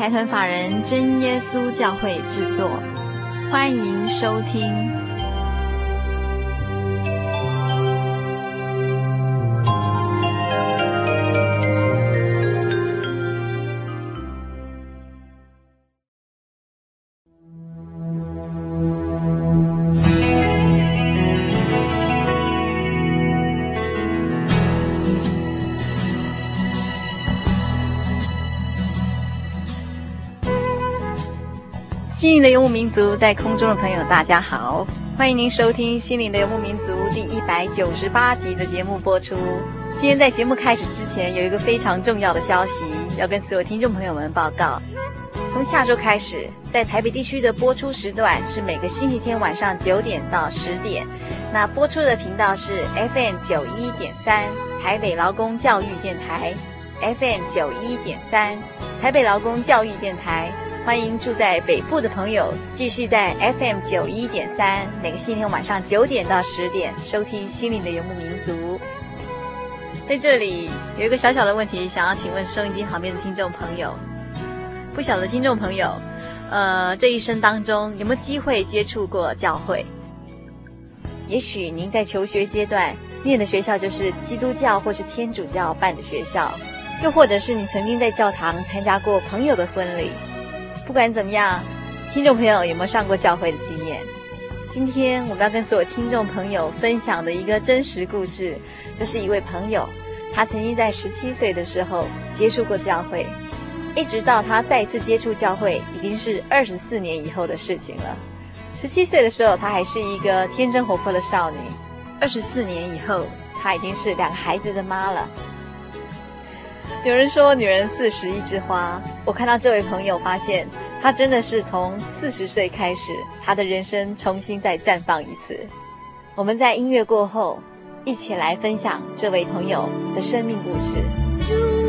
财团法人真耶稣教会制作，欢迎收听。心灵的游牧民族，在空中的朋友，大家好，欢迎您收听《心灵的游牧民族》第一百九十八集的节目播出。今天在节目开始之前，有一个非常重要的消息要跟所有听众朋友们报告：从下周开始，在台北地区的播出时段是每个星期天晚上九点到十点，那播出的频道是 FM 九一点三台北劳工教育电台，FM 九一点三台北劳工教育电台。欢迎住在北部的朋友继续在 FM 九一点三，每个星期天晚上九点到十点收听《心灵的游牧民族》。在这里有一个小小的问题，想要请问收音机旁边的听众朋友，不晓得听众朋友，呃，这一生当中有没有机会接触过教会？也许您在求学阶段念的学校就是基督教或是天主教办的学校，又或者是你曾经在教堂参加过朋友的婚礼。不管怎么样，听众朋友有没有上过教会的经验？今天我们要跟所有听众朋友分享的一个真实故事，就是一位朋友，他曾经在十七岁的时候接触过教会，一直到他再次接触教会，已经是二十四年以后的事情了。十七岁的时候，他还是一个天真活泼的少女；二十四年以后，她已经是两个孩子的妈了。有人说女人四十一枝花，我看到这位朋友，发现她真的是从四十岁开始，她的人生重新再绽放一次。我们在音乐过后，一起来分享这位朋友的生命故事。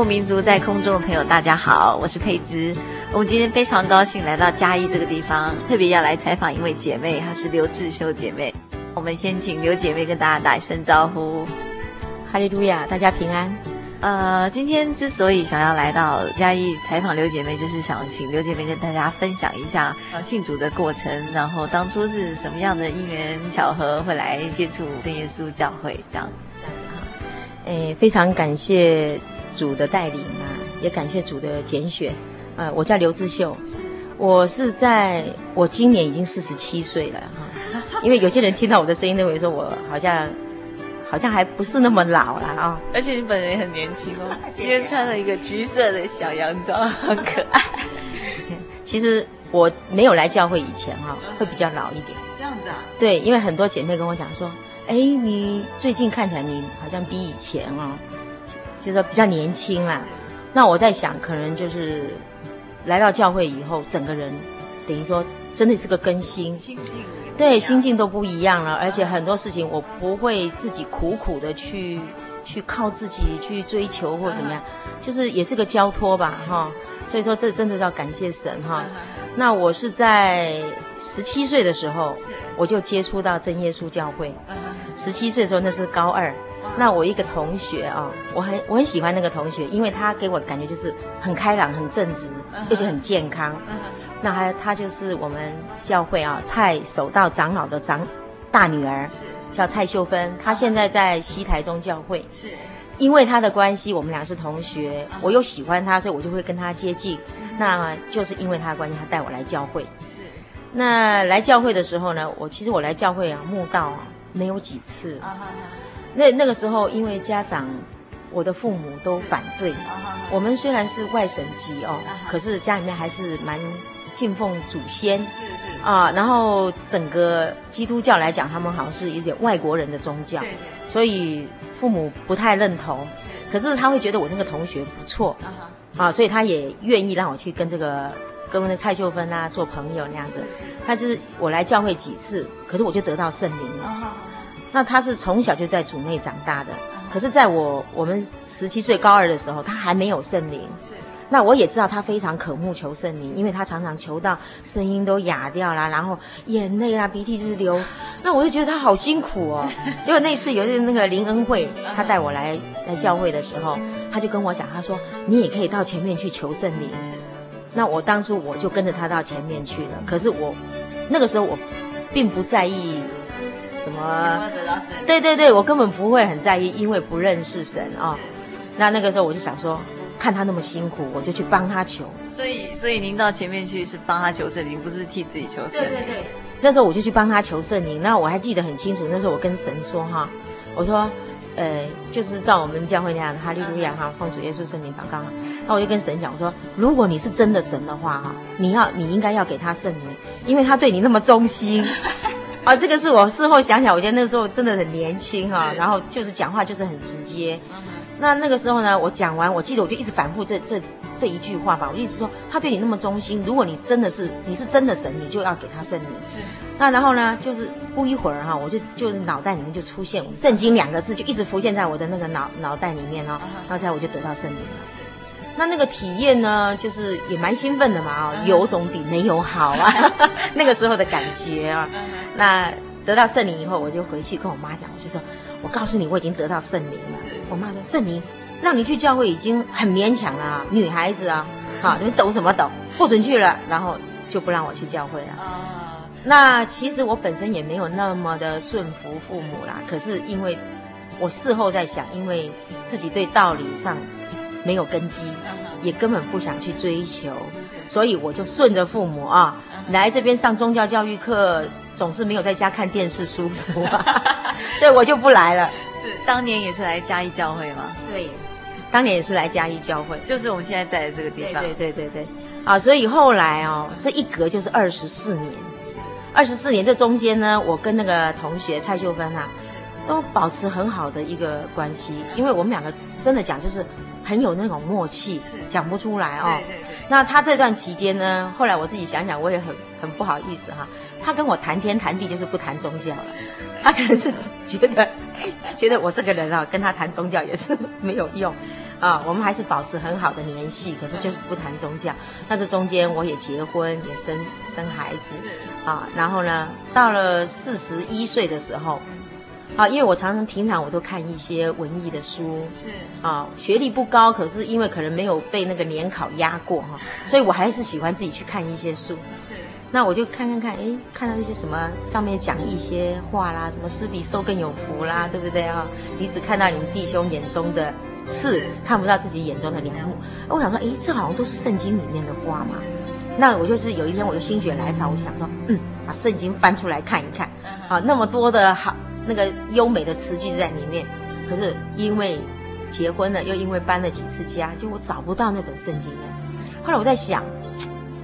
牧民族在空中的朋友，大家好，我是佩芝。我们今天非常高兴来到嘉义这个地方，特别要来采访一位姐妹，她是刘志修姐妹。我们先请刘姐妹跟大家打一声招呼。哈利路亚，大家平安。呃，今天之所以想要来到嘉义采访刘姐妹，就是想请刘姐妹跟大家分享一下信主的过程，然后当初是什么样的因缘巧合会来接触真耶稣教会这样这样子哈。诶，非常感谢。主的带领啊，也感谢主的拣选。呃，我叫刘志秀，我是在我今年已经四十七岁了哈。因为有些人听到我的声音，认为说我好像好像还不是那么老了啊。而且你本人也很年轻哦，今天穿了一个橘色的小洋装，很可爱。其实我没有来教会以前哈、哦，会比较老一点。这样子啊？对，因为很多姐妹跟我讲说，哎，你最近看起来你好像比以前哦，就是说比较年轻啦。那我在想，可能就是来到教会以后，整个人等于说真的是个更新，心境对，心境都不一样了，而且很多事情我不会自己苦苦的去去靠自己去追求或怎么样，就是也是个交托吧，哈。所以说这真的要感谢神哈。那我是在十七岁的时候，我就接触到真耶稣教会。十七岁的时候那是高二。那我一个同学啊、哦，我很我很喜欢那个同学，因为他给我感觉就是很开朗、很正直，而且很健康。那他他就是我们教会啊蔡守道长老的长大女儿，叫蔡秀芬。她现在在西台中教会。是，因为她的关系，我们俩是同学，我又喜欢她，所以我就会跟她接近。那就是因为她的关系，她带我来教会。是，那来教会的时候呢，我其实我来教会啊，慕道啊，没有几次。那那个时候，因为家长，我的父母都反对。我们虽然是外省籍哦，可是家里面还是蛮敬奉祖先。是是啊，然后整个基督教来讲，他们好像是有点外国人的宗教。对对。所以父母不太认同。是。可是他会觉得我那个同学不错。啊，所以他也愿意让我去跟这个跟那蔡秀芬啊做朋友那样子。他就是我来教会几次，可是我就得到圣灵了。那他是从小就在主内长大的，可是在我我们十七岁高二的时候，他还没有圣灵。是。那我也知道他非常渴慕求圣灵，因为他常常求到声音都哑掉啦，然后眼泪啊鼻涕就是流。那我就觉得他好辛苦哦。结果那次有一次那个林恩惠，他带我来来教会的时候，他就跟我讲，他说你也可以到前面去求圣灵。那我当初我就跟着他到前面去了，可是我那个时候我并不在意。什么？对对对，我根本不会很在意，因为不认识神啊、哦。那那个时候我就想说，看他那么辛苦，我就去帮他求。所以，所以您到前面去是帮他求圣灵，不是替自己求圣灵。对对对。那时候我就去帮他求圣灵。那我还记得很清楚，那时候我跟神说哈，我说，呃，就是照我们教会那样，哈利路亚哈，奉主耶稣圣名祷告。那我就跟神讲，我说，如果你是真的神的话哈，你要你应该要给他圣灵，因为他对你那么忠心。啊，这个是我事后想想，我觉得那个时候真的很年轻啊，然后就是讲话就是很直接。那那个时候呢，我讲完，我记得我就一直反复这这这一句话吧，我就一直说，他对你那么忠心，如果你真的是你是真的神，你就要给他圣灵。是。那然后呢，就是不一会儿哈，我就就是脑袋里面就出现“圣经”两个字，就一直浮现在我的那个脑脑袋里面哦，然后这样我就得到圣灵了。那那个体验呢，就是也蛮兴奋的嘛，哦，有总比没有好啊，那个时候的感觉啊。那得到圣灵以后，我就回去跟我妈讲，我就说，我告诉你，我已经得到圣灵了。我妈说，圣灵让你去教会已经很勉强了啊，女孩子啊，好，你们抖什么抖，不准去了，然后就不让我去教会了。那其实我本身也没有那么的顺服父母啦，可是因为我事后在想，因为自己对道理上。没有根基，也根本不想去追求，所以我就顺着父母啊，来这边上宗教教育课，总是没有在家看电视舒服啊，所以我就不来了。是当年也是来嘉义教会吗？对，当年也是来嘉义教会，就是我们现在在的这个地方。对对对对对，啊，所以后来哦，这一隔就是二十四年，二十四年这中间呢，我跟那个同学蔡秀芬啊，都保持很好的一个关系，因为我们两个真的讲就是。很有那种默契，是讲不出来哦。对对对。那他这段期间呢，后来我自己想想，我也很很不好意思哈。他跟我谈天谈地，就是不谈宗教了。他可能是觉得 觉得我这个人啊，跟他谈宗教也是没有用啊。我们还是保持很好的联系，可是就是不谈宗教。那这中间我也结婚，也生生孩子，啊。然后呢，到了四十一岁的时候。啊，因为我常常平常我都看一些文艺的书，是啊，学历不高，可是因为可能没有被那个联考压过哈，所以我还是喜欢自己去看一些书。是，那我就看看看，哎，看到一些什么上面讲一些话啦，什么施比受更有福啦，对不对啊？你只看到你们弟兄眼中的刺，看不到自己眼中的梁木。我想说，哎，这好像都是圣经里面的话嘛。那我就是有一天我就心血来潮，我就想说，嗯，把圣经翻出来看一看，啊，那么多的好。那个优美的词句在里面，可是因为结婚了，又因为搬了几次家，就我找不到那本圣经了。后来我在想，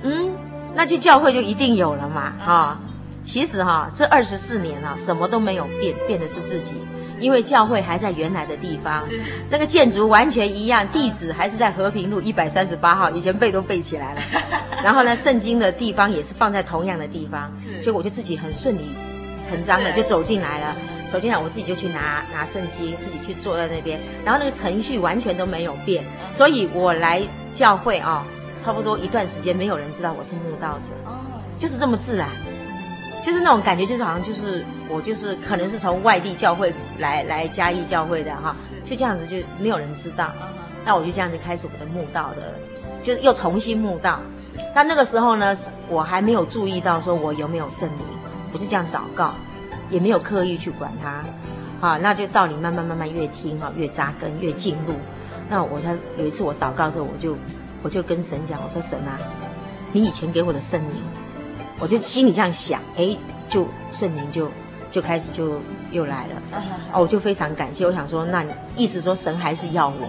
嗯，那去教会就一定有了嘛，哈。其实哈，这二十四年啊，什么都没有变，变的是自己。因为教会还在原来的地方，那个建筑完全一样，地址还是在和平路一百三十八号，以前背都背起来了。然后呢，圣经的地方也是放在同样的地方，所以我就自己很顺理成章的就走进来了。走进来，我自己就去拿拿圣经，自己去坐在那边，然后那个程序完全都没有变。所以我来教会啊，差不多一段时间，没有人知道我是慕道者，就是这么自然。就是那种感觉，就是好像就是我就是可能是从外地教会来来嘉义教会的哈，就这样子就没有人知道，那我就这样子开始我的慕道的，就是又重新慕道。但那个时候呢，我还没有注意到说我有没有圣灵，我就这样祷告，也没有刻意去管它，好，那就道理慢慢慢慢越听哈，越扎根越进入。那我他有一次我祷告的时候，我就我就跟神讲，我说神啊，你以前给我的圣灵。我就心里这样想，哎，就圣灵就就开始就又来了，哦，我就非常感谢。我想说，那意思说神还是要我？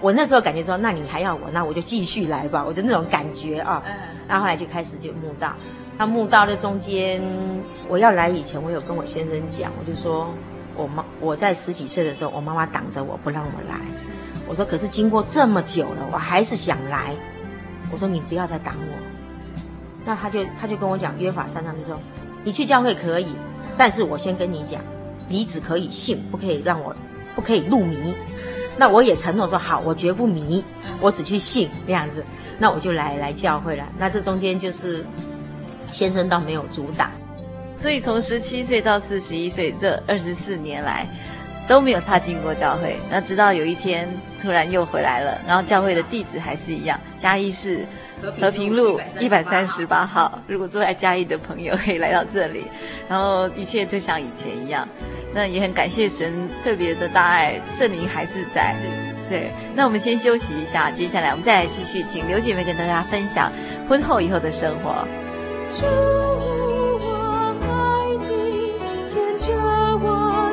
我那时候感觉说，那你还要我，那我就继续来吧。我就那种感觉啊。然后后来就开始就慕道。那慕道的中间，我要来以前，我有跟我先生讲，我就说我妈我在十几岁的时候，我妈妈挡着我不让我来。我说可是经过这么久了，我还是想来。我说你不要再挡我。那他就他就跟我讲约法三章，就说你去教会可以，但是我先跟你讲，你只可以信，不可以让我，不可以入迷。那我也承诺说好，我绝不迷，我只去信这样子。那我就来来教会了。那这中间就是先生倒没有阻挡，所以从十七岁到四十一岁这二十四年来都没有踏进过教会。那直到有一天突然又回来了，然后教会的地址还是一样，嘉义市。和平路一百三十八号，如果住在嘉义的朋友可以来到这里，然后一切就像以前一样。那也很感谢神特别的大爱，圣灵还是在。对，那我们先休息一下，接下来我们再来继续，请刘姐妹跟大家分享婚后以后的生活。主我爱你牵着我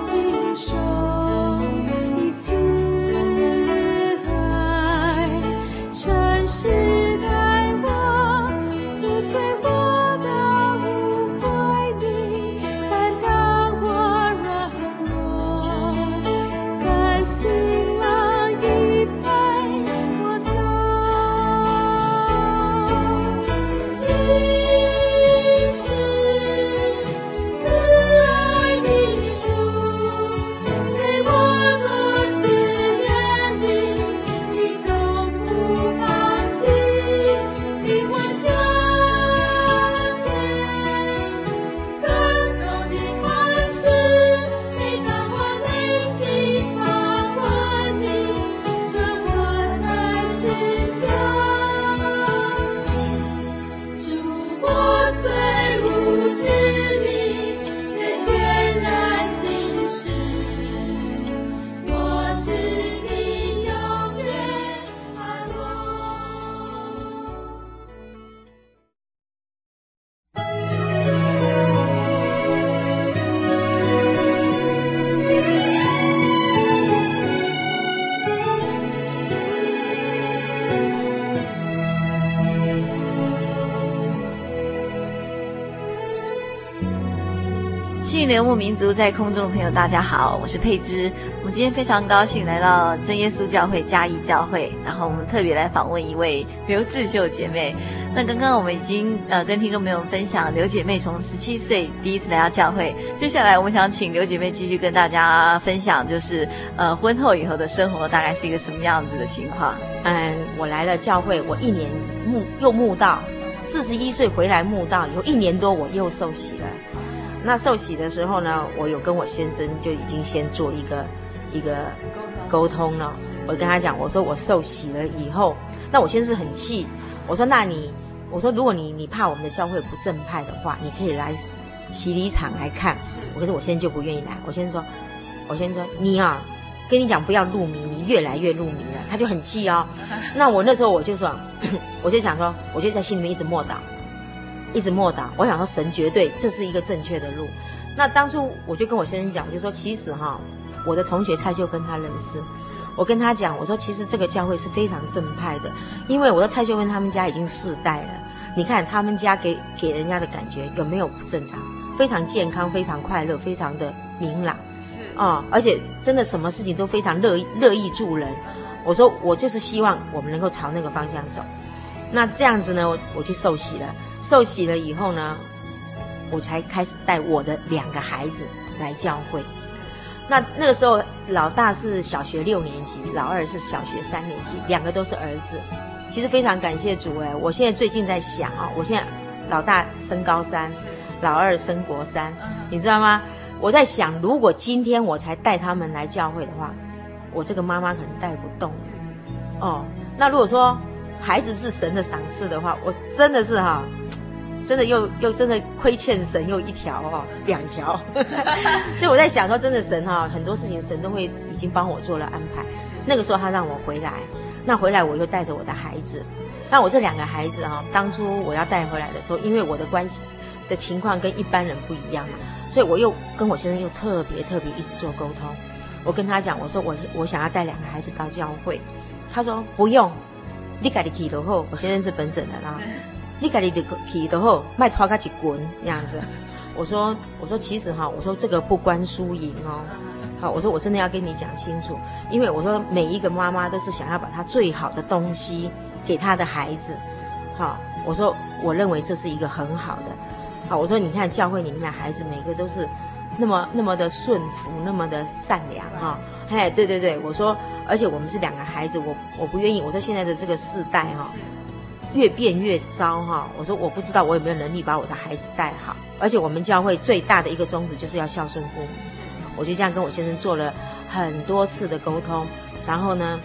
的手一次爱世游牧民族在空中的朋友，大家好，我是佩芝。我们今天非常高兴来到真耶稣教会嘉义教会，然后我们特别来访问一位刘志秀姐妹。那刚刚我们已经呃跟听众朋友分享刘姐妹从十七岁第一次来到教会，接下来我们想请刘姐妹继续跟大家分享，就是呃婚后以后的生活大概是一个什么样子的情。况。嗯，我来了教会，我一年慕又慕道，四十一岁回来慕道，有一年多我又受洗了。那受洗的时候呢，我有跟我先生就已经先做一个一个沟通了。我跟他讲，我说我受洗了以后，那我先生很气。我说那你，我说如果你你怕我们的教会不正派的话，你可以来洗礼场来看。我可是我先生就不愿意来。我先生说，我先生说你啊，跟你讲不要入迷，你越来越入迷了。他就很气哦。那我那时候我就说，我就想说，我就在心里面一直默祷。一直默祷，我想说神绝对这是一个正确的路。那当初我就跟我先生讲，我就说其实哈，我的同学蔡秀芬他认识，我跟他讲，我说其实这个教会是非常正派的，因为我说蔡秀芬他们家已经世代了，你看他们家给给人家的感觉有没有不正常？非常健康，非常快乐，非常的明朗，是啊、哦，而且真的什么事情都非常乐意乐意助人。我说我就是希望我们能够朝那个方向走。那这样子呢，我我去受洗了，受洗了以后呢，我才开始带我的两个孩子来教会。那那个时候，老大是小学六年级，老二是小学三年级，两个都是儿子。其实非常感谢主哎，我现在最近在想啊，我现在老大升高三，老二升国三，你知道吗？我在想，如果今天我才带他们来教会的话，我这个妈妈可能带不动。哦，那如果说孩子是神的赏赐的话，我真的是哈。真的又又真的亏欠神又一条哦，两条，所以我在想说，真的神哈，很多事情神都会已经帮我做了安排。那个时候他让我回来，那回来我又带着我的孩子，那我这两个孩子哈，当初我要带回来的时候，因为我的关系的情况跟一般人不一样嘛，所以我又跟我先生又特别特别一直做沟通。我跟他讲，我说我我想要带两个孩子到教会，他说不用，你家里提的后，我先生是本省人啊。你家里的皮的后卖拖个几滚这样子，我说我说其实哈，我说这个不关输赢哦，好，我说我真的要跟你讲清楚，因为我说每一个妈妈都是想要把她最好的东西给她的孩子，好，我说我认为这是一个很好的，好，我说你看教会里面的孩子每个都是那么那么的顺服，那么的善良哈，嘿，对对对，我说而且我们是两个孩子，我我不愿意，我说现在的这个世代哈。越变越糟哈！我说我不知道我有没有能力把我的孩子带好，而且我们教会最大的一个宗旨就是要孝顺父母。我就这样跟我先生做了很多次的沟通，然后呢，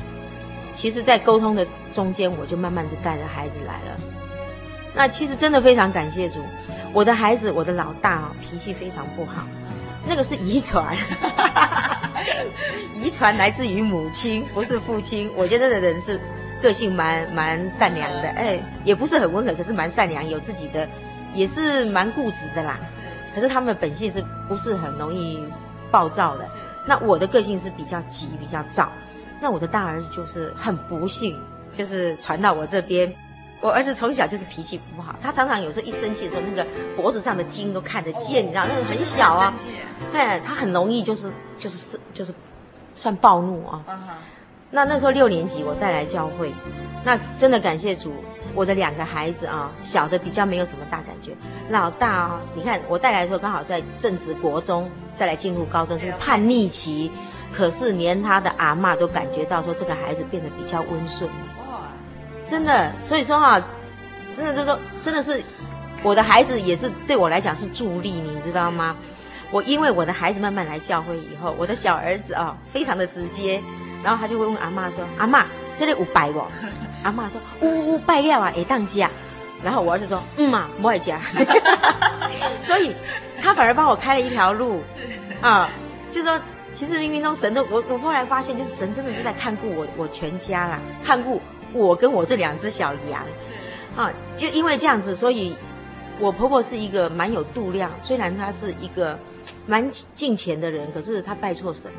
其实，在沟通的中间，我就慢慢的带着孩子来了。那其实真的非常感谢主，我的孩子，我的老大啊，脾气非常不好，那个是遗传，遗传来自于母亲，不是父亲。我先生的人是。个性蛮蛮善良的，哎，也不是很温和，可是蛮善良，有自己的，也是蛮固执的啦。可是他们的本性是不是很容易暴躁的？那我的个性是比较急，比较躁。那我的大儿子就是很不幸，就是传到我这边。我儿子从小就是脾气不好，他常常有时候一生气的时候，那个脖子上的筋都看得见，你知道，那个很小啊。哎，他很容易就是就是就是算暴怒啊。那那时候六年级，我带来教会，那真的感谢主，我的两个孩子啊，小的比较没有什么大感觉，老大啊，你看我带来的时候刚好在正值国中，再来进入高中，就是叛逆期，可是连他的阿嬷都感觉到说这个孩子变得比较温顺，哇，真的，所以说哈、啊，真的就说真的是我的孩子也是对我来讲是助力，你知道吗？我因为我的孩子慢慢来教会以后，我的小儿子啊，非常的直接。然后他就会问阿妈说：“阿妈，这里有拜不？” 阿妈说：“呜呜，拜了啊，会当家。”然后我儿子说：“嗯嘛，不爱家。” 所以，他反而帮我开了一条路。啊，就是说，其实冥冥中神的，我我后来发现，就是神真的是在看顾我我全家啦，看顾我跟我这两只小羊。啊，就因为这样子，所以我婆婆是一个蛮有度量，虽然她是一个蛮敬虔的人，可是她拜错神。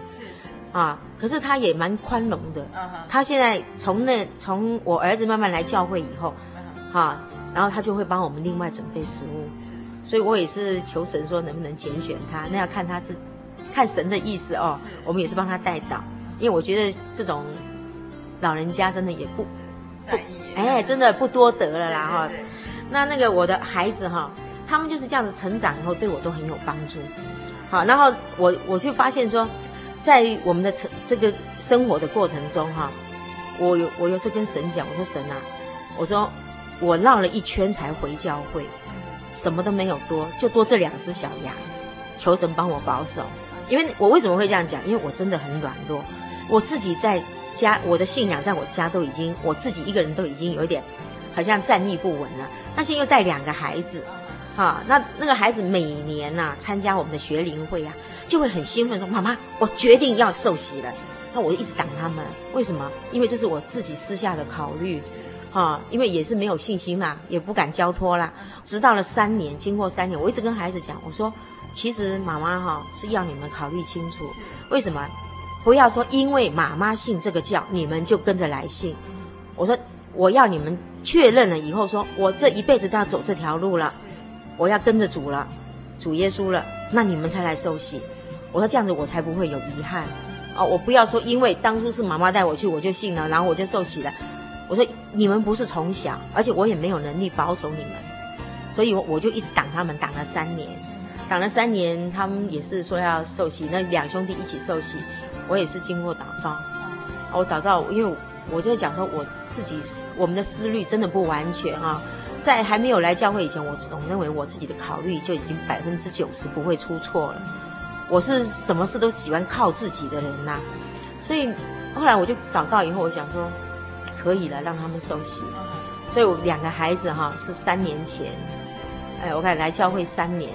啊，可是她也蛮宽容的。她现在从那从我儿子慢慢来教会以后，哈、啊，然后她就会帮我们另外准备食物。所以我也是求神说能不能拣选他，那要看他是看神的意思哦。我们也是帮他带到，因为我觉得这种老人家真的也不不哎，真的不多得了啦哈。那那个我的孩子哈，他们就是这样子成长以后，对我都很有帮助。好，然后我我就发现说。在我们的成这个生活的过程中，哈，我有我有时候跟神讲，我说神啊，我说我绕了一圈才回教会，什么都没有多，就多这两只小羊，求神帮我保守。因为我为什么会这样讲？因为我真的很软弱，我自己在家，我的信仰在我家都已经，我自己一个人都已经有一点好像站立不稳了。那现在又带两个孩子，哈，那那个孩子每年呐、啊、参加我们的学龄会啊。就会很兴奋说：“妈妈，我决定要受洗了。”那我就一直挡他们，为什么？因为这是我自己私下的考虑，哈，因为也是没有信心啦，也不敢交托啦。直到了三年，经过三年，我一直跟孩子讲，我说：“其实妈妈哈是要你们考虑清楚，为什么？不要说因为妈妈信这个教，你们就跟着来信。”我说：“我要你们确认了以后说，我这一辈子都要走这条路了，我要跟着主了，主耶稣了，那你们才来受洗。我说这样子我才不会有遗憾。哦，我不要说，因为当初是妈妈带我去，我就信了，然后我就受洗了。我说你们不是从小，而且我也没有能力保守你们，所以我我就一直挡他们，挡了三年，挡了三年，他们也是说要受洗，那两兄弟一起受洗，我也是经过祷告，我祷告，因为我在讲说我自己思我们的思虑真的不完全啊，在还没有来教会以前，我总认为我自己的考虑就已经百分之九十不会出错了。我是什么事都喜欢靠自己的人呐、所以后来我就祷告以后，我想说可以了，让他们受洗。所以我两个孩子哈是三年前，哎，我看来教会三年，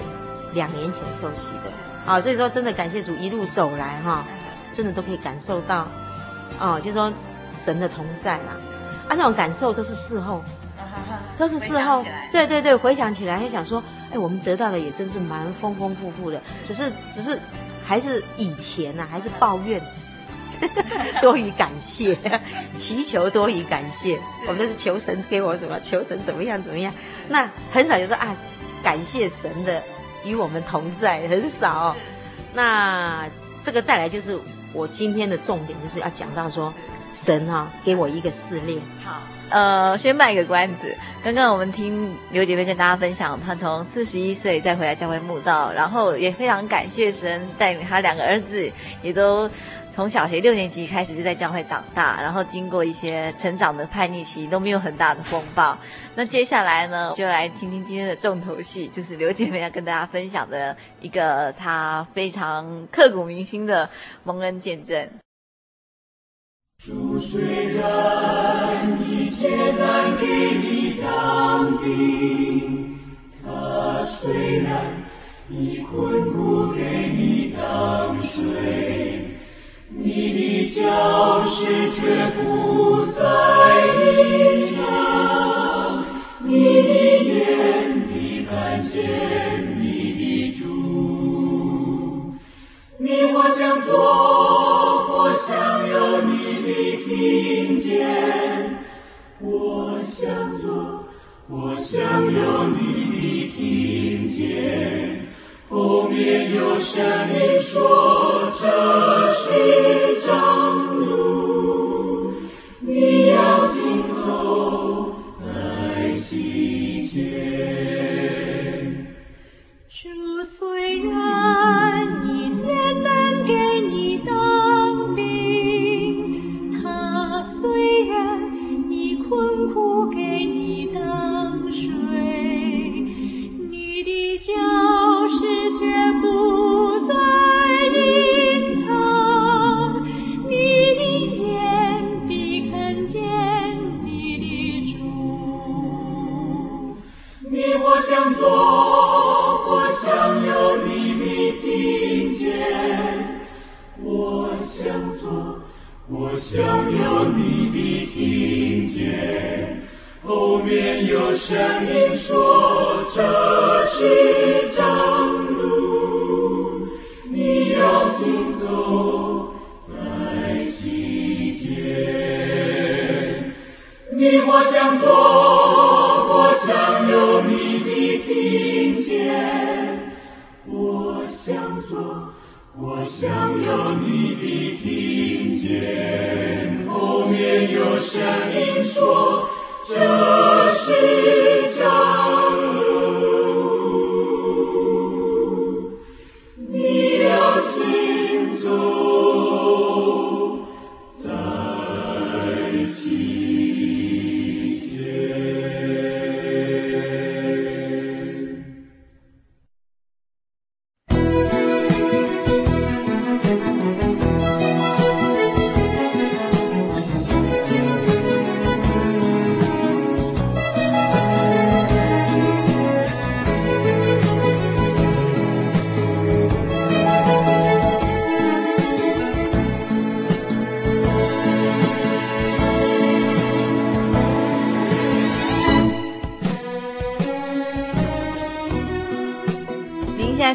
两年前受洗的啊。所以说真的感谢主一路走来哈，真的都可以感受到，哦，就是说神的同在啦。啊，那种感受都是事后，都是事后，对对对，回想起来还想说。哎，我们得到的也真是蛮丰丰富富的，只是只是还是以前呢、啊，还是抱怨 多于感谢，祈求多于感谢。我们都是求神给我什么，求神怎么样怎么样。那很少就说啊，感谢神的与我们同在，很少。那这个再来就是我今天的重点，就是要讲到说神、啊、给我一个试炼。好。呃，先卖个关子。刚刚我们听刘姐妹跟大家分享，她从四十一岁再回来教会慕道，然后也非常感谢神带领她两个儿子，也都从小学六年级开始就在教会长大，然后经过一些成长的叛逆期都没有很大的风暴。那接下来呢，就来听听今天的重头戏，就是刘姐妹要跟大家分享的一个她非常刻骨铭心的蒙恩见证。主虽然一切难给你当兵，他虽然以困苦给你当水，你的脚石却不再硬着，你的眼必看见你的主，你或想做，想有你。你听见，我想做，我想有你的听见。后面有声音说，这是张路，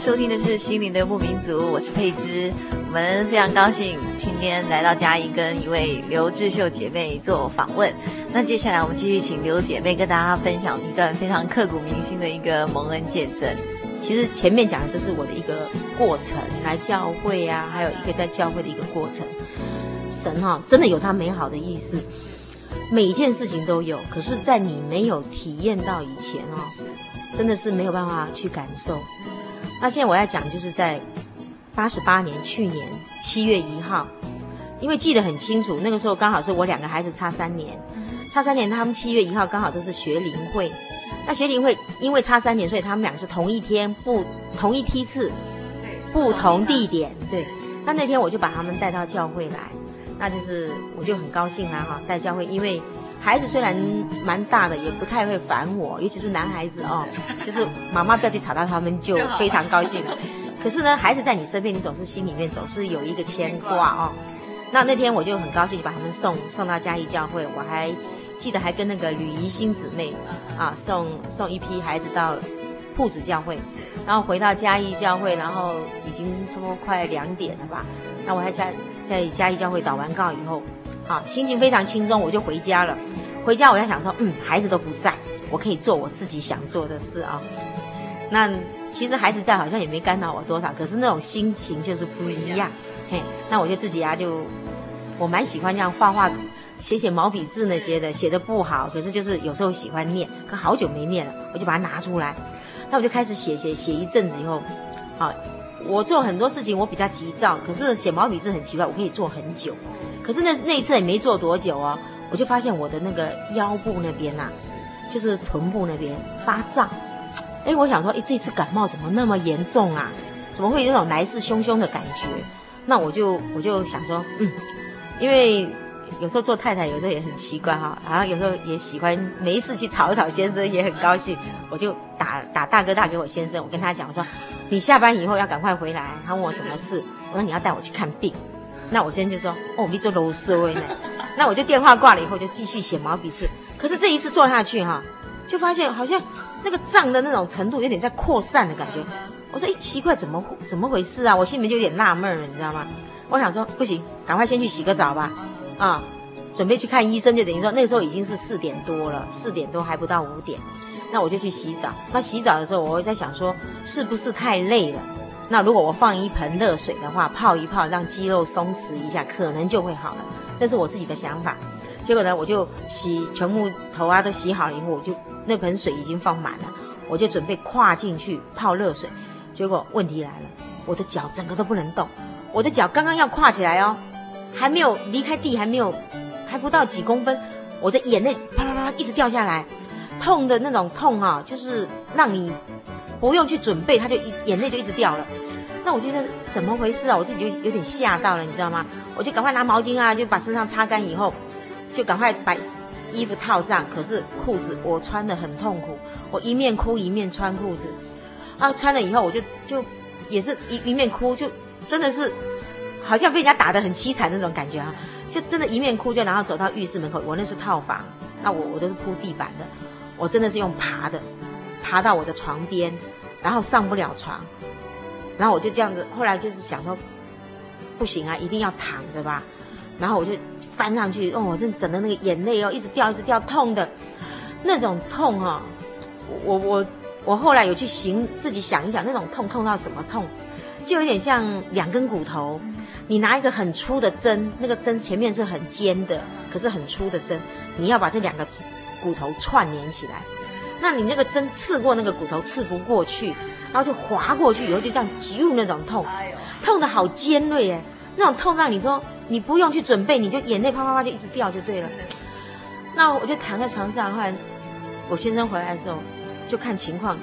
收听的是《心灵的牧民族》，我是佩芝。我们非常高兴今天来到嘉义，跟一位刘智秀姐妹做访问。那接下来我们继续请刘姐妹跟大家分享一段非常刻骨铭心的一个蒙恩见证。其实前面讲的就是我的一个过程，来教会啊，还有一个在教会的一个过程。神哈、哦，真的有他美好的意思，每一件事情都有。可是，在你没有体验到以前哦。真的是没有办法去感受。那现在我要讲，就是在八十八年，去年七月一号，因为记得很清楚，那个时候刚好是我两个孩子差三年，差三年，他们七月一号刚好都是学龄会。那学龄会因为差三年，所以他们两个是同一天，不同一梯次，不同地点。对，那那天我就把他们带到教会来，那就是我就很高兴啦哈，带教会，因为。孩子虽然蛮大的，也不太会烦我，尤其是男孩子哦，就是妈妈不要去吵到他们，就非常高兴了。可是呢，孩子在你身边，你总是心里面总是有一个牵挂哦。那那天我就很高兴，就把他们送送到嘉义教会，我还记得还跟那个吕怡欣姊妹啊送送一批孩子到铺子教会，然后回到嘉义教会，然后已经差不多快两点了吧。那我还在在嘉义教会祷完告以后，啊，心情非常轻松，我就回家了。回家我在想说，嗯，孩子都不在，我可以做我自己想做的事啊。那其实孩子在好像也没干扰我多少，可是那种心情就是不一样。嘿，那我就自己啊，就我蛮喜欢这样画画、写写毛笔字那些的，写的不好，可是就是有时候喜欢念，可好久没念了，我就把它拿出来。那我就开始写写写一阵子以后，啊，我做很多事情我比较急躁，可是写毛笔字很奇怪，我可以做很久。可是那那一次也没做多久哦。我就发现我的那个腰部那边呐、啊，就是臀部那边发胀，哎，我想说，哎，这次感冒怎么那么严重啊？怎么会有那种来势汹汹的感觉？那我就我就想说，嗯，因为有时候做太太有时候也很奇怪哈，然后有时候也喜欢没事去吵一吵先生，也很高兴，我就打打大哥大给我先生，我跟他讲，我说你下班以后要赶快回来，他问我什么事，我说你要带我去看病。那我先生就说：“哦，你做楼社会呢？”那我就电话挂了以后，就继续写毛笔字。可是这一次做下去哈，就发现好像那个胀的那种程度有点在扩散的感觉。我说：“哎，奇怪，怎么怎么回事啊？”我心里面就有点纳闷了，你知道吗？我想说不行，赶快先去洗个澡吧。啊，准备去看医生，就等于说那时候已经是四点多了，四点多还不到五点。那我就去洗澡。那洗澡的时候，我会在想说，是不是太累了？那如果我放一盆热水的话，泡一泡，让肌肉松弛一下，可能就会好了。那是我自己的想法。结果呢，我就洗全部头啊都洗好了以后，我就那盆水已经放满了，我就准备跨进去泡热水。结果问题来了，我的脚整个都不能动。我的脚刚刚要跨起来哦，还没有离开地，还没有，还不到几公分，我的眼泪啪啦啪啦一直掉下来，痛的那种痛啊，就是让你。不用去准备，他就眼泪就一直掉了。那我觉得怎么回事啊？我自己就有点吓到了，你知道吗？我就赶快拿毛巾啊，就把身上擦干以后，就赶快把衣服套上。可是裤子我穿得很痛苦，我一面哭一面穿裤子。啊，穿了以后我就就也是一一面哭，就真的是好像被人家打得很凄惨那种感觉啊！就真的一面哭，就然后走到浴室门口。我那是套房，那我我都是铺地板的，我真的是用爬的。爬到我的床边，然后上不了床，然后我就这样子。后来就是想说，不行啊，一定要躺着吧。然后我就翻上去，哦，我这整的那个眼泪哦，一直掉，一直掉，痛的，那种痛哈、哦。我我我后来有去行自己想一想，那种痛痛到什么痛，就有点像两根骨头，你拿一个很粗的针，那个针前面是很尖的，可是很粗的针，你要把这两个骨头串联起来。那你那个针刺过那个骨头，刺不过去，然后就划过去，以后就这样揪那种痛，痛的好尖锐耶，那种痛让你说你不用去准备，你就眼泪啪啪啪就一直掉就对了。那我就躺在床上，后来我先生回来的时候就看情况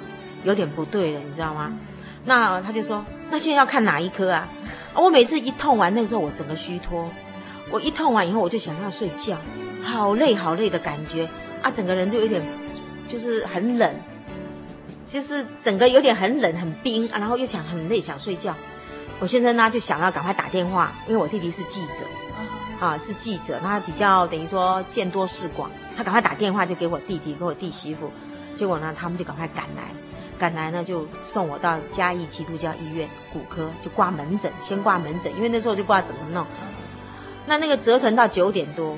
有点不对了，你知道吗？那他就说，那现在要看哪一科啊？我每次一痛完那个时候我整个虚脱，我一痛完以后我就想要睡觉，好累好累的感觉啊，整个人就有点。就是很冷，就是整个有点很冷很冰啊，然后又想很累想睡觉。我先生呢就想要赶快打电话，因为我弟弟是记者，啊。是记者，他比较等于说见多识广，他赶快打电话就给我弟弟给我弟媳妇，结果呢他们就赶快赶来，赶来呢就送我到嘉义基督教医院骨科，就挂门诊，先挂门诊，因为那时候就不知道怎么弄。那那个折腾到九点多，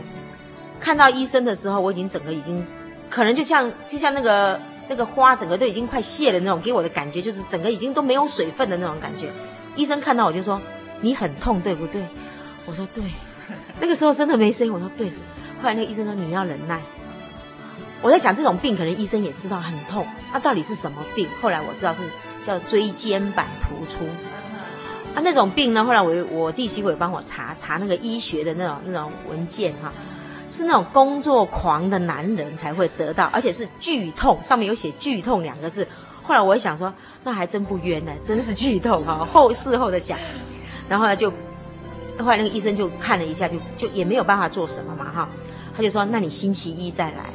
看到医生的时候，我已经整个已经，可能就像就像那个那个花，整个都已经快谢了那种，给我的感觉就是整个已经都没有水分的那种感觉。医生看到我就说：“你很痛，对不对？”我说：“对。”那个时候真的没声音。我说：“对。”后来那个医生说：“你要忍耐。”我在想，这种病可能医生也知道很痛，那到底是什么病？后来我知道是叫椎间板突出。啊，那种病呢，后来我我弟媳妇也帮我查查那个医学的那种那种文件哈，是那种工作狂的男人才会得到，而且是剧痛，上面有写剧痛两个字。后来我一想说，那还真不冤呢，真是剧痛哈。后事后的想，然后呢就，后来那个医生就看了一下，就就也没有办法做什么嘛哈，他就说，那你星期一再来。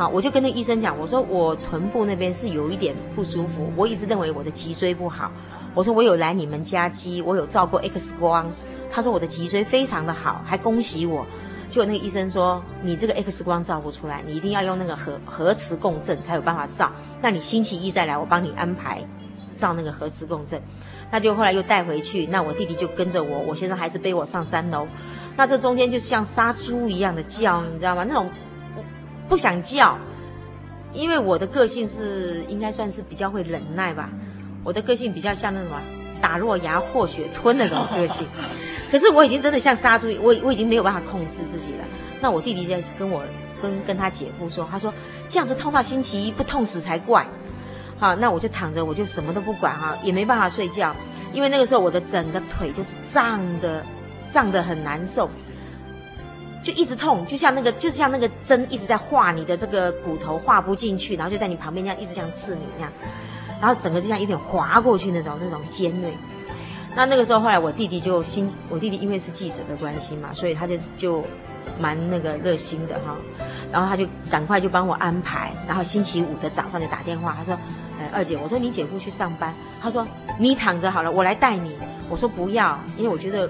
好，我就跟那医生讲，我说我臀部那边是有一点不舒服，我一直认为我的脊椎不好。我说我有来你们家基，我有照过 X 光，他说我的脊椎非常的好，还恭喜我。结果那个医生说，你这个 X 光照不出来，你一定要用那个核核磁共振才有办法照。那你星期一再来，我帮你安排照那个核磁共振。那就后来又带回去，那我弟弟就跟着我，我先生还是背我上三楼。那这中间就像杀猪一样的叫，你知道吗？那种。不想叫，因为我的个性是应该算是比较会忍耐吧。我的个性比较像那种打落牙或血吞那种个性。可是我已经真的像杀猪，我我已经没有办法控制自己了。那我弟弟在跟我跟跟他姐夫说，他说这样子痛到星期一不痛死才怪。好，那我就躺着，我就什么都不管哈，也没办法睡觉，因为那个时候我的整个腿就是胀的，胀的很难受。就一直痛，就像那个，就像那个针一直在划你的这个骨头，划不进去，然后就在你旁边这样一直这样刺你那样，然后整个就像有点划过去那种那种尖锐。那那个时候后来我弟弟就心，我弟弟因为是记者的关系嘛，所以他就就蛮那个热心的哈，然后他就赶快就帮我安排，然后星期五的早上就打电话，他说，哎，二姐，我说你姐夫去上班，他说你躺着好了，我来带你。我说不要，因为我觉得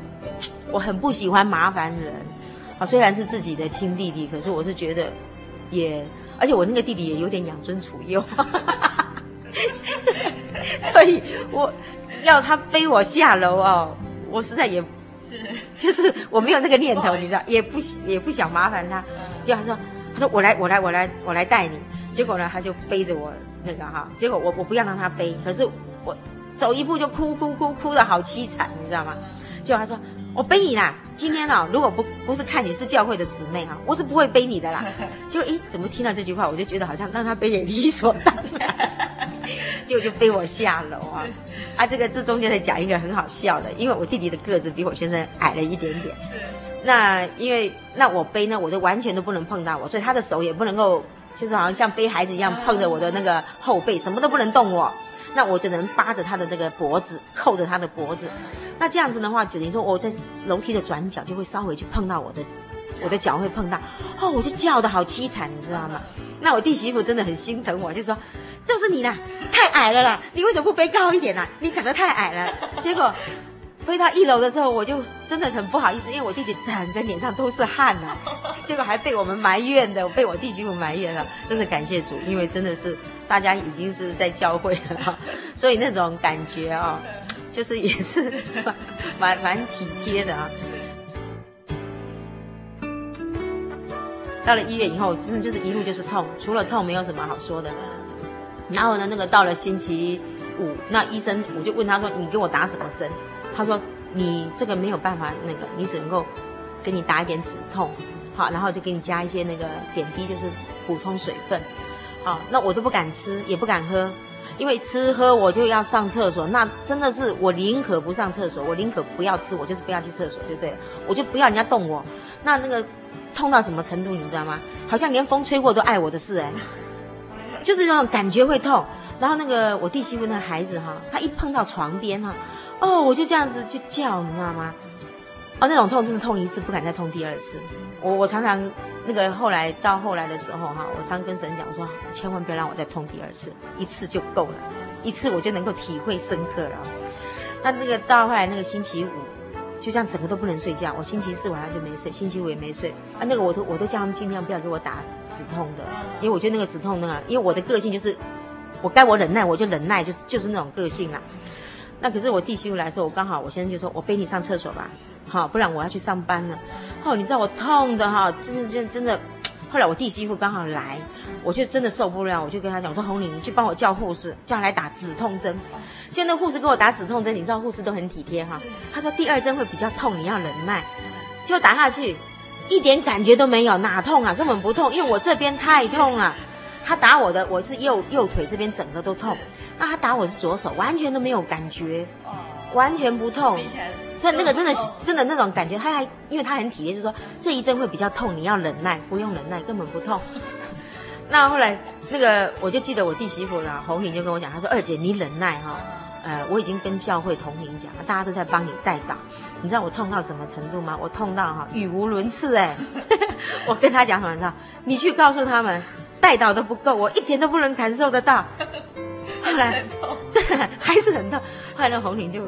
我很不喜欢麻烦人。啊，虽然是自己的亲弟弟，可是我是觉得也，而且我那个弟弟也有点养尊处优，所以我要他背我下楼哦，我实在也是，就是我没有那个念头，你知道，也不也不想麻烦他，就他说他说我来我来我来我来带你，结果呢他就背着我那个哈，结果我我不要让他背，可是我走一步就哭哭哭哭的好凄惨，你知道吗？结果他说。我背你啦！今天啊，如果不不是看你是教会的姊妹哈，我是不会背你的啦。就诶，怎么听到这句话，我就觉得好像让他背也理所当然，结果就背我下楼啊！啊，这个这中间再讲一个很好笑的，因为我弟弟的个子比我先生矮了一点点。那因为那我背呢，我就完全都不能碰到我，所以他的手也不能够，就是好像像背孩子一样碰着我的那个后背，什么都不能动我。那我只能扒着他的那个脖子，扣着他的脖子。那这样子的话，只能说我在楼梯的转角就会稍微去碰到我的，我的脚会碰到。哦，我就叫的好凄惨，你知道吗？那我弟媳妇真的很心疼我，就说：“都是你啦，太矮了啦，你为什么不背高一点啦？你长得太矮了。”结果。飞到一楼的时候，我就真的很不好意思，因为我弟弟整个脸上都是汗了，结果还被我们埋怨的，被我弟媳妇埋怨了。真的感谢主，因为真的是大家已经是在教会了，所以那种感觉啊、哦，就是也是 蛮蛮体贴的啊。到了医院以后，真的就是一路就是痛，除了痛没有什么好说的。然后呢，那个到了星期五，那医生我就问他说：“你给我打什么针？”他说：“你这个没有办法，那个你只能够给你打一点止痛，好，然后就给你加一些那个点滴，就是补充水分，好，那我都不敢吃，也不敢喝，因为吃喝我就要上厕所，那真的是我宁可不上厕所，我宁可不要吃，我就是不要去厕所，对不对？我就不要人家动我，那那个痛到什么程度，你知道吗？好像连风吹过都碍我的事哎，就是那种感觉会痛。然后那个我弟媳妇那孩子哈，他一碰到床边哈。”哦，我就这样子就叫，你知道吗？哦，那种痛真的痛一次不敢再痛第二次。我我常常那个后来到后来的时候哈，我常跟神讲，我说千万不要让我再痛第二次，一次就够了，一次我就能够体会深刻了。那那个到后来那个星期五，就这样整个都不能睡觉。我星期四晚上就没睡，星期五也没睡。啊，那个我都我都叫他们尽量不要给我打止痛的，因为我觉得那个止痛呢，因为我的个性就是我该我忍耐我就忍耐，就是就是那种个性啦。那可是我弟媳妇来说，我刚好我先生就说，我背你上厕所吧，好，不然我要去上班了。哦，你知道我痛的哈，真的真真的。后来我弟媳妇刚好来，我就真的受不了，我就跟他讲，说红玲，你去帮我叫护士，叫他来打止痛针。现在护士给我打止痛针，你知道护士都很体贴哈。他说第二针会比较痛，你要忍耐。就打下去，一点感觉都没有，哪痛啊？根本不痛，因为我这边太痛了。他打我的，我是右右腿这边整个都痛。那他打我是左手，完全都没有感觉，完全不痛。所以那个真的真的那种感觉，他还因为他很体贴，就是说这一针会比较痛，你要忍耐，不用忍耐，根本不痛。那后来那个我就记得我弟媳妇啦，红玲就跟我讲，她说二姐你忍耐哈，呃我已经跟教会同龄讲了，大家都在帮你代祷。你知道我痛到什么程度吗？我痛到哈语无伦次哎，我跟他讲什么？你知道？你去告诉他们代祷都不够，我一点都不能感受得到。后来这还是很痛。后来那红玲就。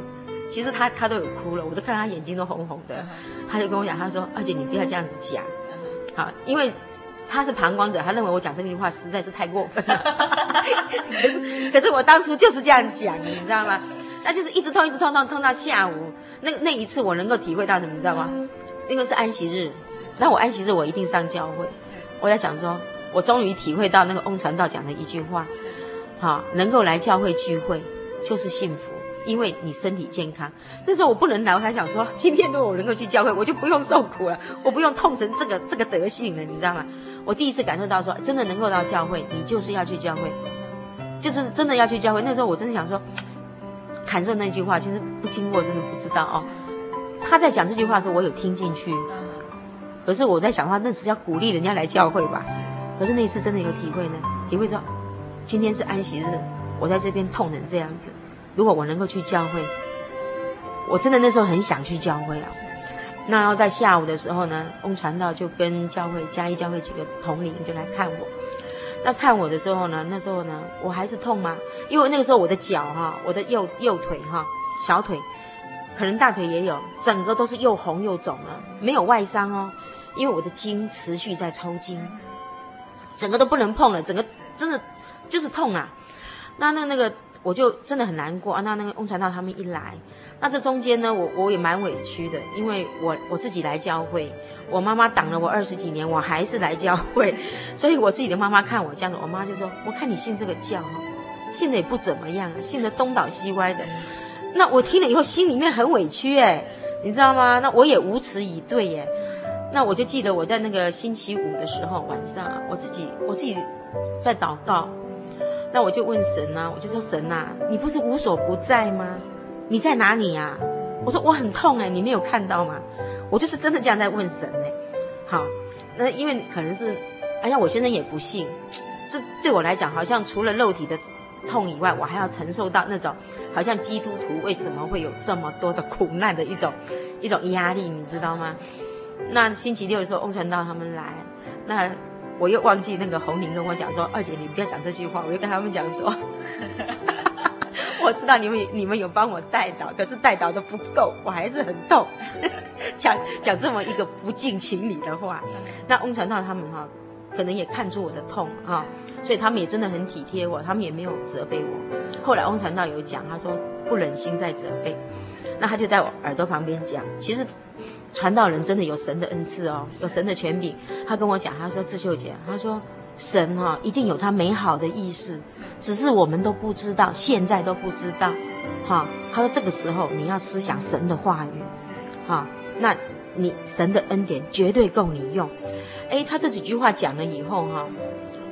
其实她她都有哭了，我都看她眼睛都红红的，她就跟我讲，她说：“二姐你不要这样子讲，好，因为他是旁观者，他认为我讲这句话实在是太过分了。可是可是我当初就是这样讲，你知道吗？那就是一直痛一直痛痛痛到下午，那那一次我能够体会到什么，你知道吗？因为是安息日，那我安息日我一定上教会，我在想说，我终于体会到那个翁传道讲的一句话，好，能够来教会聚会就是幸福。”因为你身体健康，那时候我不能来，我还想说，今天如果我能够去教会，我就不用受苦了，我不用痛成这个这个德性了，你知道吗？我第一次感受到说，真的能够到教会，你就是要去教会，就是真的要去教会。那时候我真的想说，感受那句话，其实不经过真的不知道哦。他在讲这句话的时候，我有听进去，可是我在想的话，那是要鼓励人家来教会吧？可是那一次真的有体会呢，体会说，今天是安息日，我在这边痛成这样子。如果我能够去教会，我真的那时候很想去教会啊。那要在下午的时候呢，翁传道就跟教会嘉义教会几个同龄就来看我。那看我的时候呢，那时候呢我还是痛吗？因为那个时候我的脚哈，我的右右腿哈，小腿，可能大腿也有，整个都是又红又肿了，没有外伤哦，因为我的筋持续在抽筋，整个都不能碰了，整个真的就是痛啊。那那那个。我就真的很难过啊！那那个翁传道他们一来，那这中间呢，我我也蛮委屈的，因为我我自己来教会，我妈妈挡了我二十几年，我还是来教会，所以我自己的妈妈看我这样子，我妈就说：“我看你信这个教，信的也不怎么样，信的东倒西歪的。”那我听了以后心里面很委屈哎，你知道吗？那我也无词以对耶。那我就记得我在那个星期五的时候晚上，我自己我自己在祷告。那我就问神啊，我就说神啊，你不是无所不在吗？你在哪里呀？我说我很痛哎，你没有看到吗？我就是真的这样在问神哎。好，那因为可能是，哎呀，我先生也不信，这对我来讲好像除了肉体的痛以外，我还要承受到那种好像基督徒为什么会有这么多的苦难的一种一种压力，你知道吗？那星期六的时候，翁传道他们来，那。我又忘记那个红玲跟我讲说，二姐你不要讲这句话。我又跟他们讲说，我知道你们你们有帮我带导，可是带导的不够，我还是很痛。讲讲这么一个不近情理的话，那翁传道他们哈，可能也看出我的痛哈，所以他们也真的很体贴我，他们也没有责备我。后来翁传道有讲，他说不忍心再责备，那他就在我耳朵旁边讲，其实。传道人真的有神的恩赐哦，有神的权柄。他跟我讲，他说：“智秀姐，他说神哈、哦、一定有他美好的意思，只是我们都不知道，现在都不知道。哈、他说这个时候你要思想神的话语，哈、那你神的恩典绝对够你用。哎，他这几句话讲了以后哈、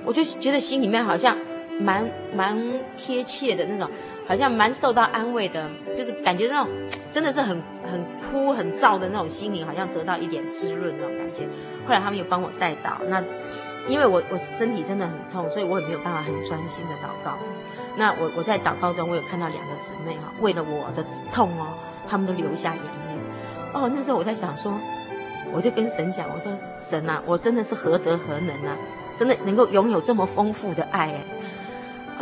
我就觉得心里面好像蛮蛮贴切的那种。”好像蛮受到安慰的，就是感觉那种真的是很很哭很燥的那种心灵，好像得到一点滋润那种感觉。后来他们又帮我代祷，那因为我我身体真的很痛，所以我也没有办法很专心的祷告。那我我在祷告中，我有看到两个姊妹哈，为了我的痛哦，他们都流下眼泪。哦，那时候我在想说，我就跟神讲，我说神呐，我真的是何德何能啊，真的能够拥有这么丰富的爱哎。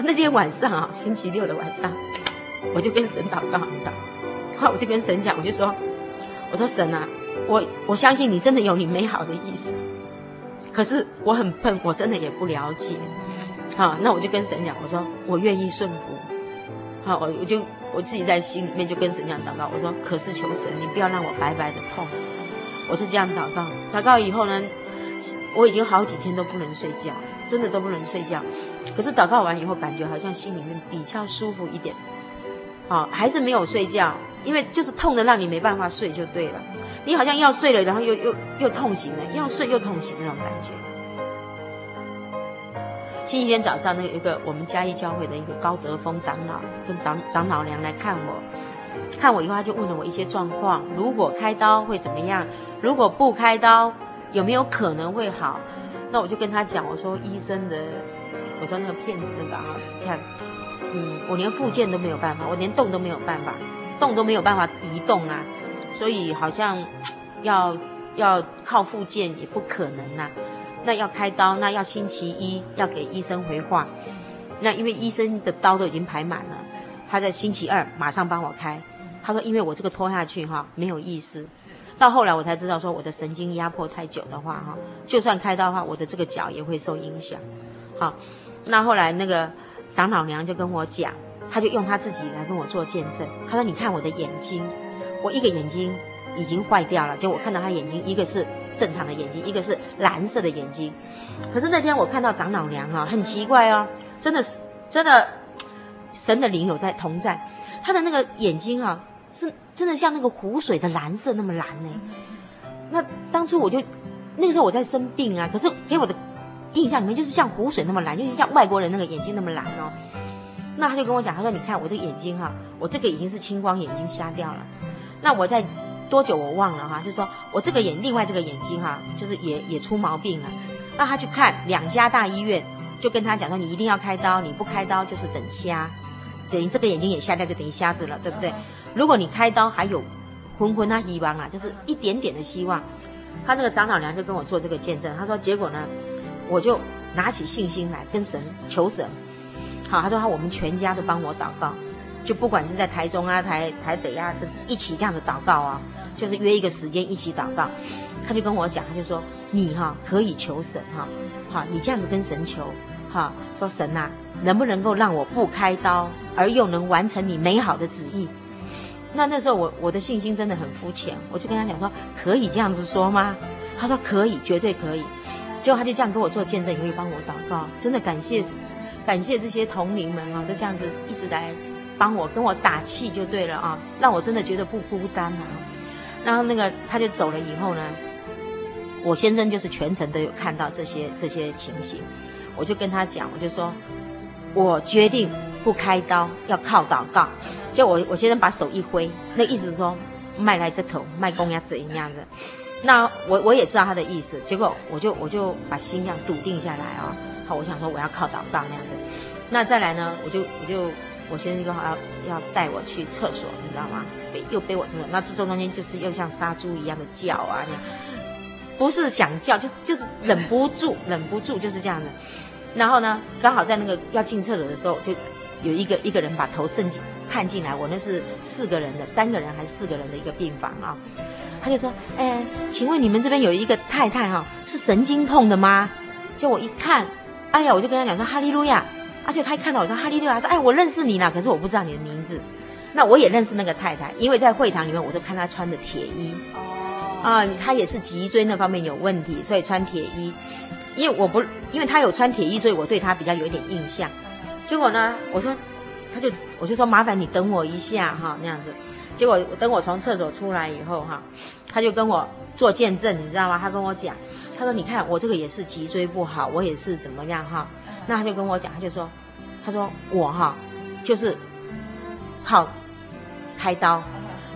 那天晚上啊，星期六的晚上，我就跟神祷告，你知道，好，我就跟神讲，我就说，我说神啊，我我相信你真的有你美好的意思，可是我很笨，我真的也不了解，好，那我就跟神讲，我说我愿意顺服。好，我我就我自己在心里面就跟神讲祷告，我说可是求神，你不要让我白白的痛。我是这样祷告，祷告以后呢，我已经好几天都不能睡觉，真的都不能睡觉。可是祷告完以后，感觉好像心里面比较舒服一点。好，还是没有睡觉，因为就是痛的让你没办法睡就对了。你好像要睡了，然后又又又痛醒了，要睡又痛醒那种感觉。星期天早上，那个有一个我们嘉义教会的一个高德峰长老跟长长老娘来看我，看我以后他就问了我一些状况，如果开刀会怎么样？如果不开刀有没有可能会好？那我就跟他讲，我说医生的，我说那个骗子那个啊，你看，嗯，我连复健都没有办法，我连动都没有办法，动都没有办法移动啊，所以好像要要靠复健也不可能呐、啊。那要开刀，那要星期一要给医生回话。那因为医生的刀都已经排满了，他在星期二马上帮我开。他说，因为我这个拖下去哈没有意思。到后来我才知道，说我的神经压迫太久的话哈，就算开刀的话，我的这个脚也会受影响。好，那后来那个长老娘就跟我讲，他就用他自己来跟我做见证。他说，你看我的眼睛，我一个眼睛已经坏掉了，就我看到他眼睛一个是。正常的眼睛，一个是蓝色的眼睛，可是那天我看到长老娘啊，很奇怪哦，真的是真的，神的灵有在同在，他的那个眼睛啊，是真的像那个湖水的蓝色那么蓝呢。那当初我就那个时候我在生病啊，可是给我的印象里面就是像湖水那么蓝，就是像外国人那个眼睛那么蓝哦。那他就跟我讲，他说你看我的眼睛哈、我这个已经是青光眼睛瞎掉了，那我在。多久我忘了哈，就说我这个眼，另外这个眼睛哈，就是也也出毛病了。那他去看两家大医院，就跟他讲说，你一定要开刀，你不开刀就是等瞎，等于这个眼睛也瞎掉，就等于瞎子了，对不对？如果你开刀还有昏昏啊、希望啊，就是一点点的希望。他那个长老娘就跟我做这个见证，他说结果呢，我就拿起信心来跟神求神。好，他说他我们全家都帮我祷告。就不管是在台中啊、台台北啊，就是一起这样子祷告啊，就是约一个时间一起祷告。他就跟我讲，他就说你哈、可以求神哈，好，你这样子跟神求哈，说神呐、啊，能不能够让我不开刀，而又能完成你美好的旨意？那那时候我我的信心真的很肤浅，我就跟他讲说，可以这样子说吗？他说可以，绝对可以。结果他就这样跟我做见证，也会帮我祷告，真的感谢感谢这些同龄们啊，就这样子一直来。帮我跟我打气就对了啊，让我真的觉得不孤单啊。然后那个他就走了以后呢，我先生就是全程都有看到这些这些情形，我就跟他讲，我就说，我决定不开刀，要靠祷告。就我我先生把手一挥，那意思是说，迈来这头，卖公要怎样的？那我我也知道他的意思，结果我就我就把心这样笃定下来啊。好，我想说我要靠祷告那样子。那再来呢，我就我就。我先生刚好要要带我去厕所，你知道吗？背又背我出来，那这中间就是又像杀猪一样的叫啊，不是想叫，就是就是忍不住，忍不住就是这样的。然后呢，刚好在那个要进厕所的时候，就有一个一个人把头伸进探进来，我那是四个人的，三个人还是四个人的一个病房啊？他就说：“哎，请问你们这边有一个太太哈、啊，是神经痛的吗？”就我一看，哎呀，我就跟他讲说：“哈利路亚。”而且他一看到我说哈利路亚，说哎，我认识你了，可是我不知道你的名字。那我也认识那个太太，因为在会堂里面，我都看她穿的铁衣。哦，啊，她也是脊椎那方面有问题，所以穿铁衣。因为我不，因为她有穿铁衣，所以我对她比较有一点印象。结果呢，我说，他就我就说麻烦你等我一下哈，那样子。结果等我从厕所出来以后哈，他就跟我做见证，你知道吗？他跟我讲，他说你看我这个也是脊椎不好，我也是怎么样哈。那他就跟我讲，他就说，他说我哈，就是靠开刀，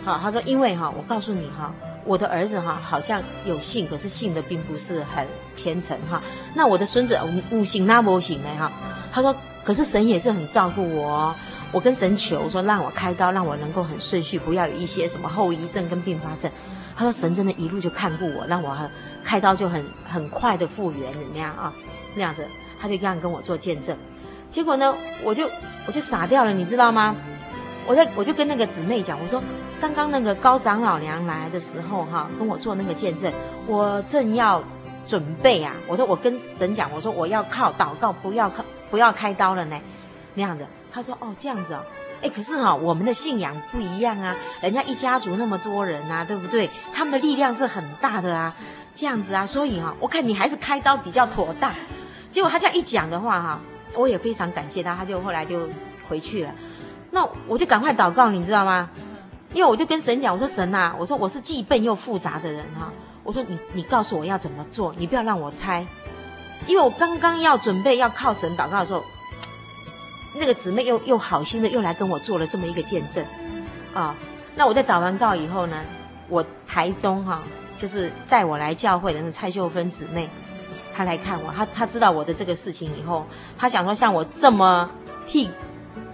好，他说因为哈，我告诉你哈，我的儿子哈好像有信，可是信的并不是很虔诚哈。那我的孙子五行那不行嘞哈。他说，可是神也是很照顾我，我跟神求说让我开刀，让我能够很顺序，不要有一些什么后遗症跟并发症。他说神真的一路就看顾我，让我开刀就很很快的复原，怎么样啊？那样子。他就这样跟我做见证，结果呢，我就我就傻掉了，你知道吗？我在我就跟那个姊妹讲，我说刚刚那个高长老娘来的时候，哈，跟我做那个见证，我正要准备啊，我说我跟神讲，我说我要靠祷告，不要靠不要开刀了呢，那样子。他说哦，这样子哦，哎，可是哈、我们的信仰不一样啊，人家一家族那么多人啊，对不对？他们的力量是很大的啊，这样子啊，所以哈、我看你还是开刀比较妥当。结果他这样一讲的话哈，我也非常感谢他，他就后来就回去了。那我就赶快祷告，你知道吗？因为我就跟神讲，我说神呐、啊，我说我是既笨又复杂的人哈，我说你你告诉我要怎么做，你不要让我猜，因为我刚刚要准备要靠神祷告的时候，那个姊妹又又好心的又来跟我做了这么一个见证，啊，那我在祷完告以后呢，我台中哈、就是带我来教会的那蔡秀芬姊妹，她来看我，她她知道我的这个事情以后，她想说像我这么替。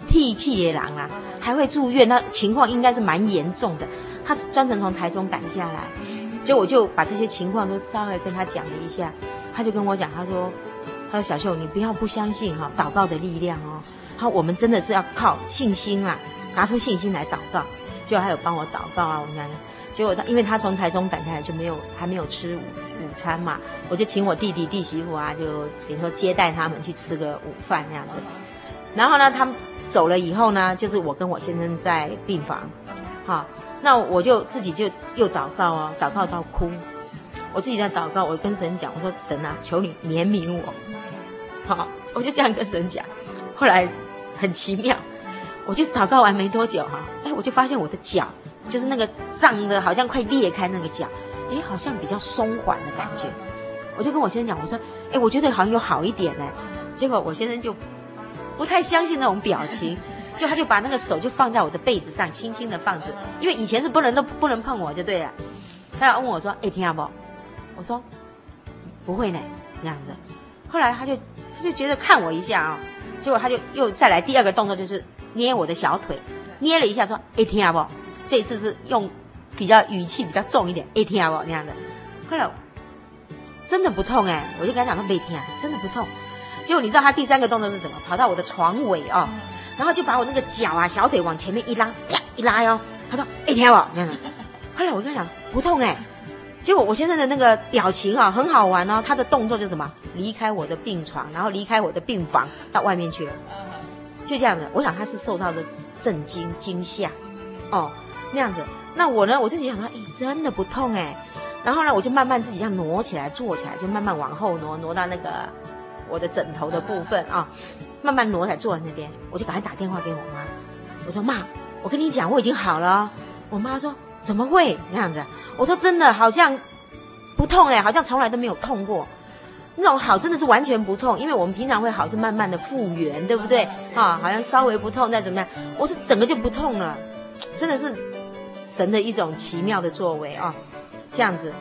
T T 的狼啊，还会住院，那情况应该是蛮严重的。她专程从台中赶下来，结果我就把这些情况都稍微跟她讲了一下，他就跟我讲，他说：“他说小秀，你不要不相信哈、祷告的力量哦。好，我们真的是要靠信心啊，拿出信心来祷告。”结果还有帮我祷告啊，我讲。结果他因为他从台中赶下来就没有还没有吃午午餐嘛，我就请我弟弟弟媳妇啊，就等于说接待他们去吃个午饭那样子。然后呢，他们。走了以后呢，就是我跟我先生在病房，好，那我就自己就又祷告哦，祷告到哭，我自己在祷告，我跟神讲，我说神啊，求你怜悯我，好，我就这样跟神讲。后来很奇妙，我就祷告完没多久哈，哎，我就发现我的脚，就是那个胀的，好像快裂开那个脚，哎，好像比较松缓的感觉。我就跟我先生讲，我说，哎，我觉得好像有好一点呢。结果我先生就。不太相信那种表情，就他就把那个手就放在我的被子上，轻轻的放着，因为以前是不能都不能碰我就对了。他要问我说：“哎，听到不？”我说：“不会呢。”那样子。后来他就他就觉得看我一下啊、哦，结果他就又再来第二个动作，就是捏我的小腿，捏了一下说：“哎，听到不？”这一次是用比较语气比较重一点，“哎，听到不？”那样子。后来真的不痛哎，我就跟他讲说：“没听啊，真的不痛。”结果你知道他第三个动作是什么？跑到我的床尾哦，然后就把我那个脚啊、小腿往前面一拉，啪一拉哟。他说：“哎，听到没有？”后来我跟他讲不痛哎。结果我先生的那个表情啊，很好玩哦。他的动作就是什么？离开我的病床，然后离开我的病房，到外面去了。就这样子，我想他是受到的震惊、惊吓，哦，那样子。那我呢？我自己想说，哎，真的不痛哎。然后呢，我就慢慢自己这样挪起来，坐起来，就慢慢往后挪，挪到那个。我的枕头的部分啊，慢慢挪来坐在那边，我就赶快打电话给我妈，我说妈，我跟你讲，我已经好了。我妈说怎么会那样子？我说真的，好像不痛哎，好像从来都没有痛过。那种好真的是完全不痛，因为我们平常会好是慢慢的复原，对不对？啊，好像稍微不痛再怎么样，我是整个就不痛了，真的是神的一种奇妙的作为啊，这样子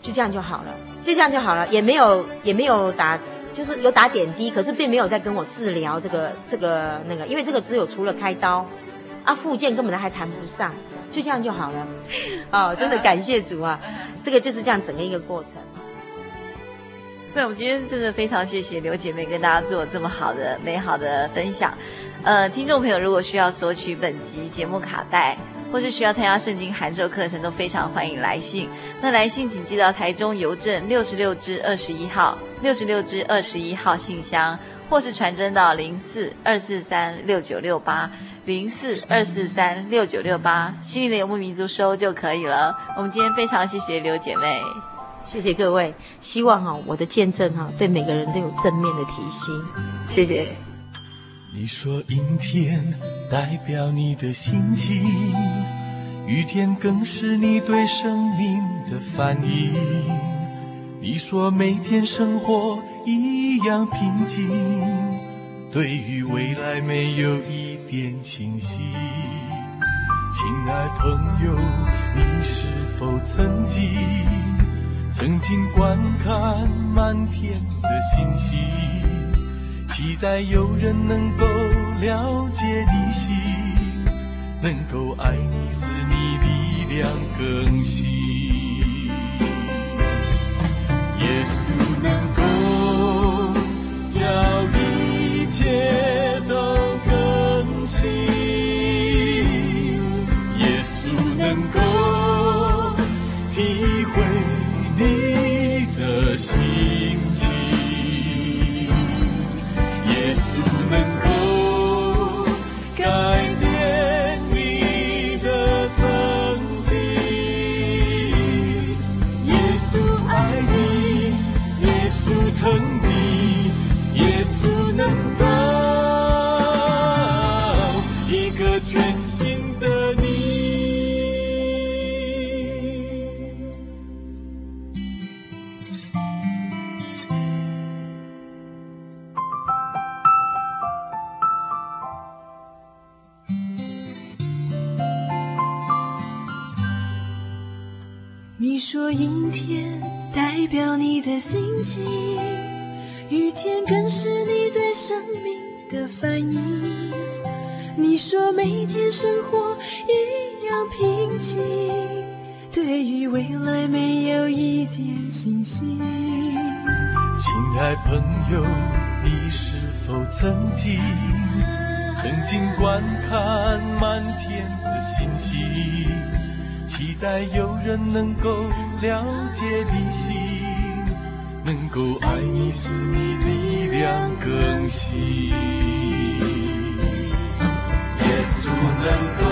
就这样就好了，就这样就好了，也没有也没有打。就是有打点滴，可是并没有在跟我治疗这个这个那个，因为这个只有除了开刀，啊，复健根本还谈不上，就这样就好了。哦，真的感谢主啊，这个就是这样整个一个过程。那我们今天真的非常谢谢刘姐妹跟大家做这么好的美好的分享。呃，听众朋友如果需要索取本集节目卡带，或是需要参加圣经函授课程，都非常欢迎来信。那来信请寄到台中邮政六十六支二十一号，六十六支二十一号信箱，或是传真到零四二四三六九六八零四二四三六九六八，心灵的游牧民族收就可以了。我们今天非常谢谢刘姐妹，谢谢各位。希望哈我的见证哈对每个人都有正面的提醒。谢谢。你说阴天代表你的心情，雨天更是你对生命的反应。你说每天生活一样平静，对于未来没有一点清晰。亲爱朋友，你是否曾经曾经观看满天的星星？期待有人能够了解你心，能够爱你，使你力量更新。曾经曾经观看满天的星星？期待有人能够了解你心，能够爱你，使你力量更新。耶稣能够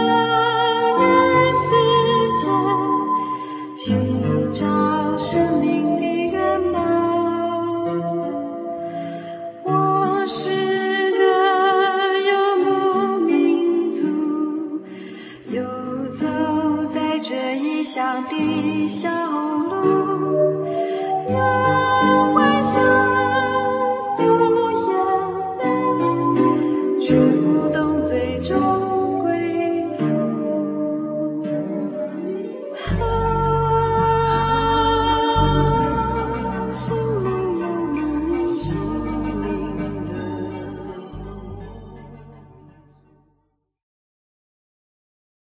小路让幻想